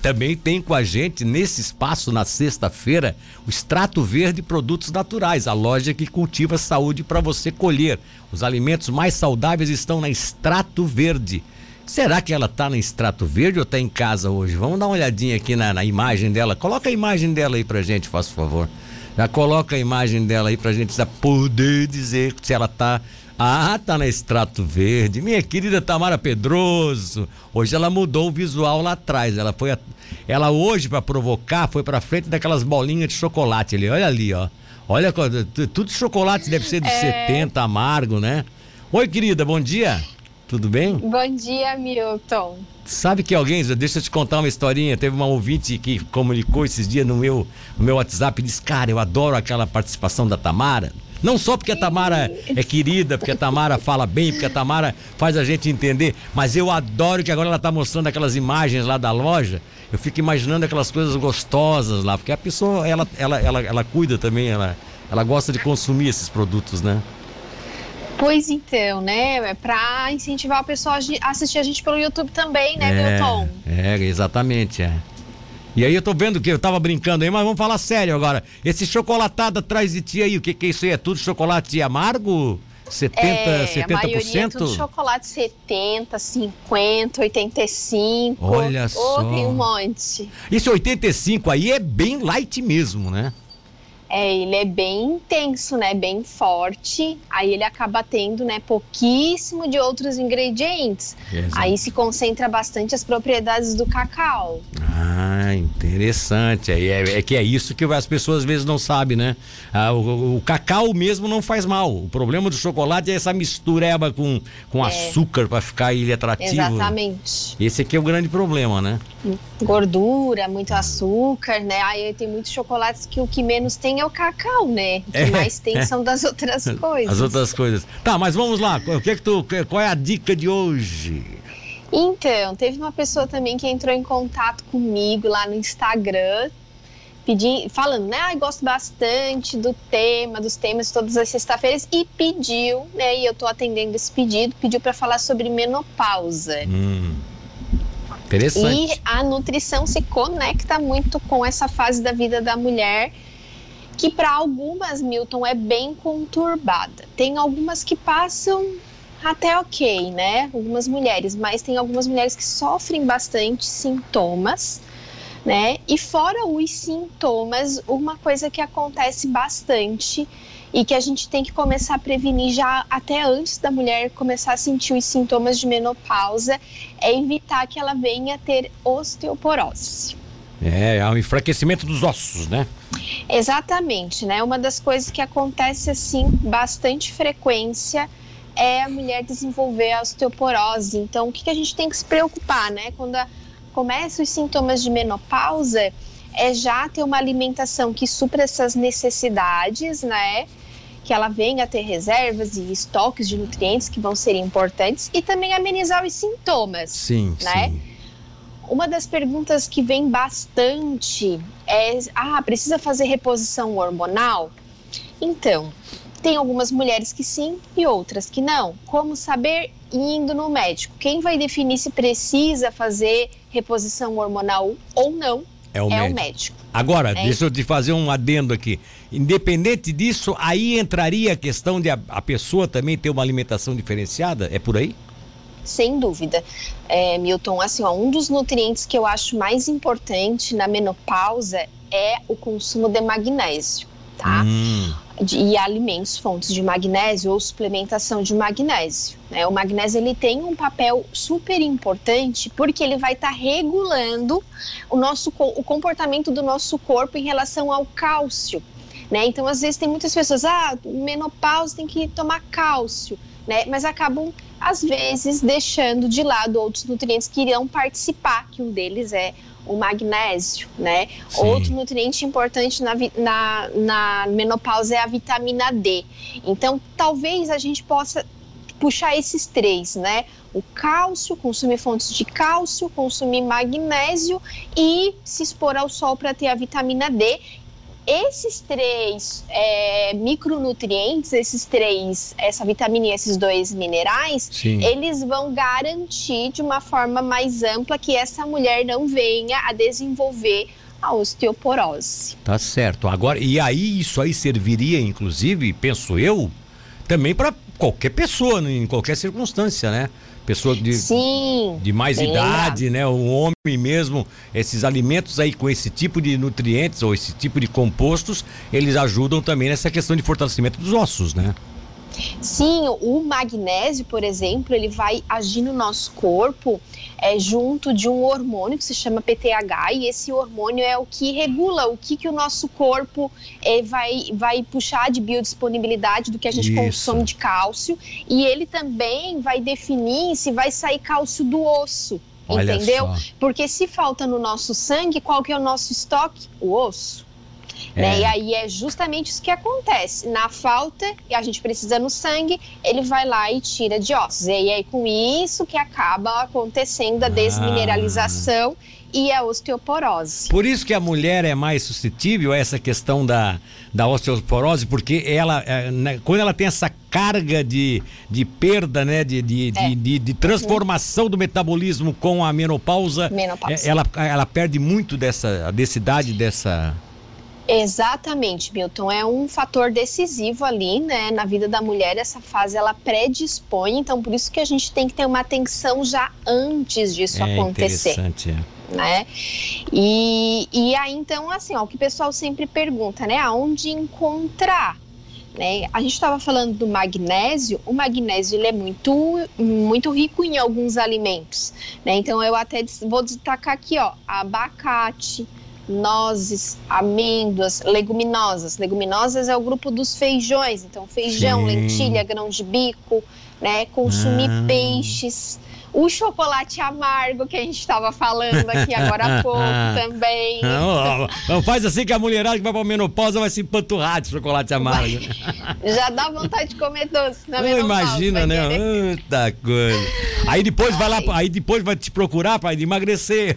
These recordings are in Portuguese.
Também tem com a gente nesse espaço na sexta-feira o Extrato Verde Produtos Naturais, a loja que cultiva saúde para você colher. Os alimentos mais saudáveis estão na Extrato Verde. Será que ela está no Extrato Verde ou está em casa hoje? Vamos dar uma olhadinha aqui na, na, imagem dela. Coloca a imagem dela aí pra gente, faça favor. Já coloca a imagem dela aí pra gente poder dizer se ela está ah, tá na Extrato Verde. Minha querida Tamara Pedroso. Hoje ela mudou o visual lá atrás. Ela foi a... ela hoje para provocar foi para frente daquelas bolinhas de chocolate ali. Olha ali, ó. Olha, tudo chocolate deve ser de é... 70 amargo, né? Oi, querida, bom dia. Tudo bem? Bom dia, Milton. Sabe que alguém, deixa eu te contar uma historinha. Teve uma ouvinte que comunicou esses dias no meu, no meu WhatsApp e disse: Cara, eu adoro aquela participação da Tamara. Não só porque a Tamara é querida, porque a Tamara fala bem, porque a Tamara faz a gente entender, mas eu adoro que agora ela está mostrando aquelas imagens lá da loja. Eu fico imaginando aquelas coisas gostosas lá, porque a pessoa, ela, ela, ela, ela cuida também, ela, ela gosta de consumir esses produtos, né? Pois então, né? É para incentivar a pessoa a assistir a gente pelo YouTube também, né, é, Milton? É, exatamente, é. E aí eu tô vendo que eu tava brincando aí, mas vamos falar sério agora. Esse chocolatado atrás de ti aí, o que que é isso aí? É tudo chocolate amargo? 70, é, 70%? A maioria é tudo chocolate 70, 50, 85. Olha só. Oh, tem um monte. Esse 85 aí é bem light mesmo, né? É, ele é bem intenso, né? Bem forte. Aí ele acaba tendo, né, pouquíssimo de outros ingredientes. Exato. Aí se concentra bastante as propriedades do cacau. Ah, interessante. Aí é, é, que é isso que as pessoas às vezes não sabem, né? Ah, o, o, cacau mesmo não faz mal. O problema do chocolate é essa mistureba com, com é. açúcar para ficar ele atrativo. Exatamente. Esse aqui é o grande problema, né? Gordura, muito açúcar, né? Aí tem muitos chocolates que o que menos tem é o cacau, né? O que é, mais tem são das outras coisas. As outras coisas. Tá, mas vamos lá. O que é que tu, qual é a dica de hoje? Então, teve uma pessoa também que entrou em contato comigo lá no Instagram, pedindo, falando, né? Ah, gosto bastante do tema, dos temas todas as sexta-feiras e pediu, né? E eu tô atendendo esse pedido, pediu para falar sobre menopausa. Hum. Interessante. E a nutrição se conecta muito com essa fase da vida da mulher que para algumas, Milton, é bem conturbada. Tem algumas que passam até ok, né? Algumas mulheres, mas tem algumas mulheres que sofrem bastante sintomas, né? E fora os sintomas, uma coisa que acontece bastante e que a gente tem que começar a prevenir já até antes da mulher começar a sentir os sintomas de menopausa é evitar que ela venha ter osteoporose. É, é um enfraquecimento dos ossos, né? Exatamente, né? Uma das coisas que acontece assim bastante frequência é a mulher desenvolver a osteoporose. Então, o que, que a gente tem que se preocupar, né? Quando a, começam os sintomas de menopausa, é já ter uma alimentação que supra essas necessidades, né? Que ela venha a ter reservas e estoques de nutrientes que vão ser importantes e também amenizar os sintomas. Sim, né? sim. Uma das perguntas que vem bastante é: ah, precisa fazer reposição hormonal? Então, tem algumas mulheres que sim e outras que não. Como saber indo no médico? Quem vai definir se precisa fazer reposição hormonal ou não é o, é médico. o médico. Agora, é deixa eu te fazer um adendo aqui. Independente disso, aí entraria a questão de a, a pessoa também ter uma alimentação diferenciada? É por aí? Sem dúvida. É, Milton, assim, ó, um dos nutrientes que eu acho mais importante na menopausa é o consumo de magnésio, tá? Hum. E alimentos, fontes de magnésio ou suplementação de magnésio. Né? O magnésio ele tem um papel super importante porque ele vai estar tá regulando o nosso o comportamento do nosso corpo em relação ao cálcio. Né? Então, às vezes, tem muitas pessoas, ah, menopausa tem que tomar cálcio, né? Mas acabam às vezes deixando de lado outros nutrientes que irão participar, que um deles é o magnésio, né? Sim. Outro nutriente importante na, na, na menopausa é a vitamina D. Então, talvez a gente possa puxar esses três, né? O cálcio, consumir fontes de cálcio, consumir magnésio e se expor ao sol para ter a vitamina D esses três é, micronutrientes, esses três, essa vitamina e esses dois minerais, Sim. eles vão garantir de uma forma mais ampla que essa mulher não venha a desenvolver a osteoporose. Tá certo. Agora, e aí isso aí serviria, inclusive, penso eu, também para qualquer pessoa, né, em qualquer circunstância, né? Pessoa de, Sim, de mais idade, lembrado. né? Um homem mesmo, esses alimentos aí com esse tipo de nutrientes ou esse tipo de compostos, eles ajudam também nessa questão de fortalecimento dos ossos, né? Sim, o magnésio, por exemplo, ele vai agir no nosso corpo é, junto de um hormônio que se chama PTH e esse hormônio é o que regula o que, que o nosso corpo é, vai, vai puxar de biodisponibilidade do que a gente Isso. consome de cálcio e ele também vai definir se vai sair cálcio do osso. Olha entendeu? Só. Porque se falta no nosso sangue, qual que é o nosso estoque? O osso. É. Né? E aí é justamente isso que acontece. Na falta, e a gente precisa no sangue, ele vai lá e tira de ossos. E aí é com isso que acaba acontecendo a ah. desmineralização e a osteoporose. Por isso que a mulher é mais suscetível a essa questão da, da osteoporose, porque ela, é, né, quando ela tem essa carga de, de perda, né, de, de, é. de, de, de, transformação do metabolismo com a menopausa, menopausa. É, ela, ela perde muito dessa densidade dessa Exatamente, Milton. É um fator decisivo ali, né, na vida da mulher. Essa fase ela predispõe, então por isso que a gente tem que ter uma atenção já antes disso é acontecer. Interessante, é. Né? E, e aí, então, assim, ó, o que o pessoal sempre pergunta, né? Aonde encontrar? Né? A gente estava falando do magnésio, o magnésio ele é muito, muito rico em alguns alimentos. Né? Então eu até vou destacar aqui, ó, abacate, nozes, amêndoas, leguminosas. Leguminosas é o grupo dos feijões, então feijão, Sim. lentilha, grão de bico, né? Consumir ah. peixes o chocolate amargo que a gente estava falando aqui agora há pouco também. Não, não, faz assim que a mulherada que vai pra menopausa vai se empanturrar de chocolate amargo. Já dá vontade de comer doce na menopausa. Imagina, né? Muita coisa. Aí depois Ai. vai lá, aí depois vai te procurar para emagrecer.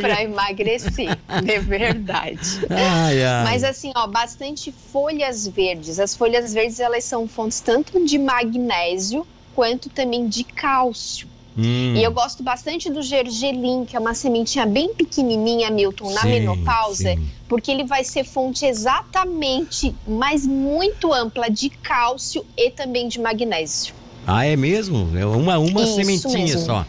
Para emagrecer, é verdade. Ai, ai. Mas assim, ó, bastante folhas verdes. As folhas verdes elas são fontes tanto de magnésio quanto também de cálcio. Hum. E eu gosto bastante do gergelim, que é uma sementinha bem pequenininha, Milton, na sim, menopausa, sim. porque ele vai ser fonte exatamente, mas muito ampla de cálcio e também de magnésio. Ah, é mesmo? É uma, uma sementinha mesmo. só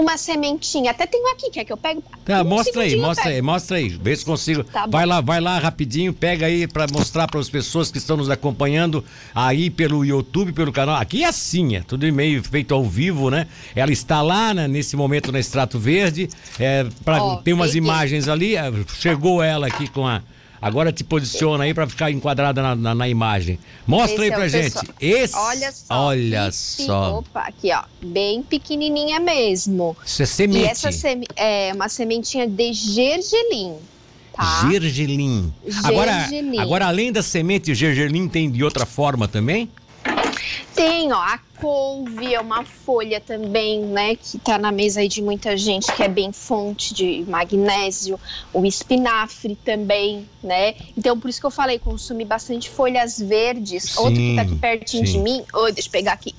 uma sementinha. Até tenho aqui, quer que eu pegue? Tá, um mostra aí, mostra aí, mostra aí. Vê se consigo. Tá vai lá, vai lá rapidinho, pega aí para mostrar para as pessoas que estão nos acompanhando aí pelo YouTube, pelo canal. Aqui é assim, é tudo meio feito ao vivo, né? Ela está lá né, nesse momento no extrato verde. É, pra, oh, tem umas imagens ali. É, chegou ela aqui com a Agora te posiciona aí para ficar enquadrada na, na, na, imagem. Mostra Esse aí é pra é gente. Esse, olha só. Olha só. Opa, aqui ó, bem pequenininha mesmo. Isso é semente. E essa seme, é uma sementinha de gergelim. Tá? Gergelim. Agora, agora além da semente, gergelim tem de outra forma também? Tem, ó, a couve é uma folha também, né, que tá na mesa aí de muita gente, que é bem fonte de magnésio, o espinafre também, né? Então, por isso que eu falei, consumir bastante folhas verdes. Sim, Outro que tá aqui pertinho sim. de mim, oh, deixa eu pegar aqui,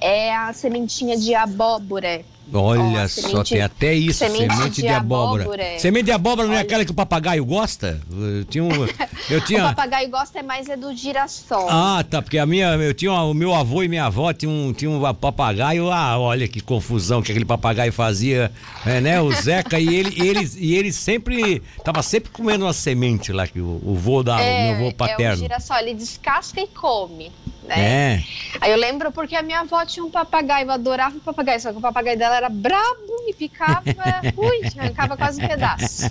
é a sementinha de abóbora. Olha só, tem até isso, semente, semente de, de abóbora. abóbora. Semente de abóbora não é aquela que o papagaio gosta? Eu tinha um, eu tinha... o papagaio gosta é mais é do girassol. Ah, tá, porque a minha, eu tinha o meu avô e minha avó tinham um, tinha um papagaio, ah, olha que confusão que aquele papagaio fazia, é, né, o Zeca e ele, ele, e ele sempre, tava sempre comendo uma semente lá que o, o vô da, é, o meu avô paterno. É o girassol, ele descasca e come né? É. Aí eu lembro porque a minha avó tinha um papagaio, eu adorava o papagaio, só que o papagaio dela era brabo, me picava, ui, arrancava quase um pedaço.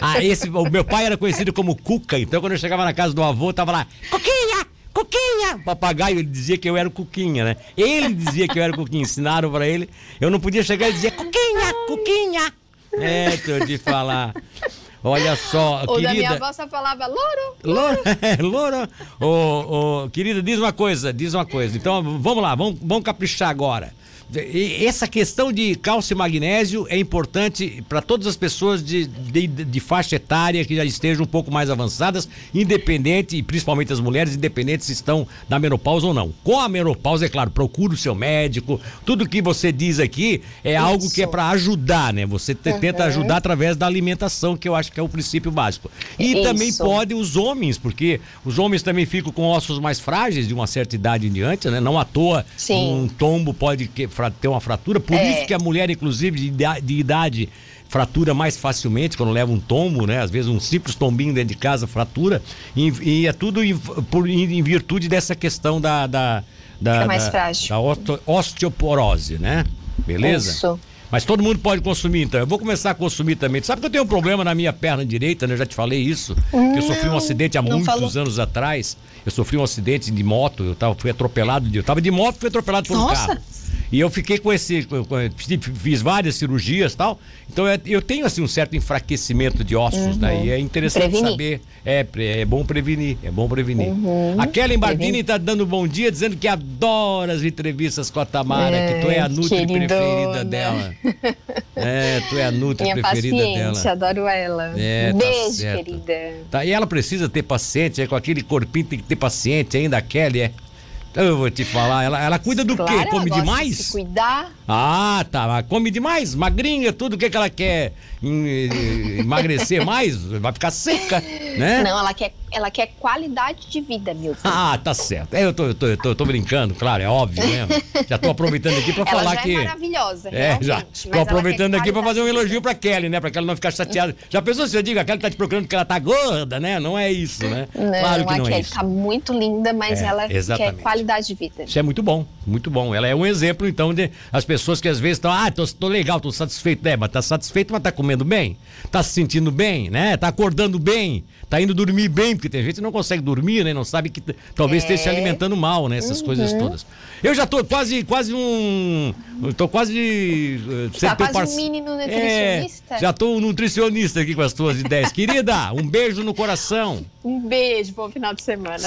Ah, esse, o meu pai era conhecido como Cuca, então quando eu chegava na casa do avô, tava lá, Cuquinha! Cuquinha! Papagaio, ele dizia que eu era o Cuquinha, né? Ele dizia que eu era o Cuquinha, ensinaram pra ele. Eu não podia chegar e dizer, Cuquinha, Cuquinha! É, tô de falar. Olha só, Ou querida. da minha avó só falava louro. Loura, loura. Ô, ô, querida, diz uma coisa, diz uma coisa. Então, vamos lá, vamos, vamos caprichar agora. Essa questão de cálcio e magnésio é importante para todas as pessoas de, de, de, faixa etária que já estejam um pouco mais avançadas, independente, e principalmente as mulheres, independente se estão na menopausa ou não. Com a menopausa, é claro, procure o seu médico. Tudo que você diz aqui é Isso. algo que é para ajudar, né? Você te, uhum. tenta ajudar através da alimentação, que eu acho que é o princípio básico. E Isso. também pode os homens, porque os homens também ficam com ossos mais frágeis de uma certa idade em diante, né? Não à toa Sim. um tombo pode ter uma fratura. Por é. isso que a mulher, inclusive, de idade, de idade fratura mais facilmente quando leva um tombo, né? Às vezes um simples tombinho dentro de casa fratura. E, e é tudo em, por, em, virtude dessa questão da, da, da, é mais da, frágil. da osteoporose, né? Beleza? Isso. Mas todo mundo pode consumir, então. Eu vou começar a consumir também. Sabe que eu tenho um problema na minha perna direita, né? Eu já te falei isso. Não, que eu sofri um acidente há muitos falou. anos atrás. Eu sofri um acidente de moto, eu tava, fui atropelado. Eu tava de moto, fui atropelado por Nossa. um carro. E eu fiquei com esse. Fiz várias cirurgias e tal. Então é, eu tenho assim um certo enfraquecimento de ossos, uhum. né? E é interessante prevenir. saber. É, é bom prevenir, é bom prevenir. Uhum. A Kelly Bardini está dando bom dia, dizendo que adora as entrevistas com a Tamara, é, que tu é a Nutri queridona. preferida dela. É, tu é a Nutri Minha preferida paciente, dela. adoro ela. É, tá Beijo, tá querida. Tá, e ela precisa ter paciente, é, com aquele corpinho tem que ter paciente ainda, a Kelly, é. Eu vou te falar, ela, ela cuida do claro, quê? Come demais? De cuidar. Ah, tá. Come demais, magrinha, tudo o que, que ela quer emagrecer mais, vai ficar seca, né? Não, ela quer, ela quer qualidade de vida, Milton. Ah, tá certo. É, eu tô, eu tô, eu tô, eu tô brincando, claro, é óbvio mesmo. Já tô aproveitando aqui para falar já que. É maravilhosa, É, já. Tô aproveitando aqui para fazer um elogio para Kelly, né? Para que ela não ficar chateada. Já pensou se eu digo, a Kelly tá te procurando porque ela tá gorda, né? Não é isso, né? Não, claro que a não é Kelly isso. tá muito linda, mas é, ela exatamente. quer qualidade de vida. Isso é muito bom, muito bom. Ela é um exemplo, então, de as pessoas que às vezes estão, ah, tô, tô legal, tô satisfeito. É, mas tá satisfeito, mas tá comendo bem? Tá se sentindo bem, né? Tá acordando bem, tá indo dormir bem, porque tem gente que não consegue dormir, né? Não sabe que talvez é. esteja se alimentando mal, né? Essas uhum. coisas todas. Eu já tô quase, quase um. Tô quase. Uh, tá quase um mini nutricionista. É, já tô um nutricionista aqui com as tuas ideias. Querida, um beijo no coração. Um beijo, bom final de semana.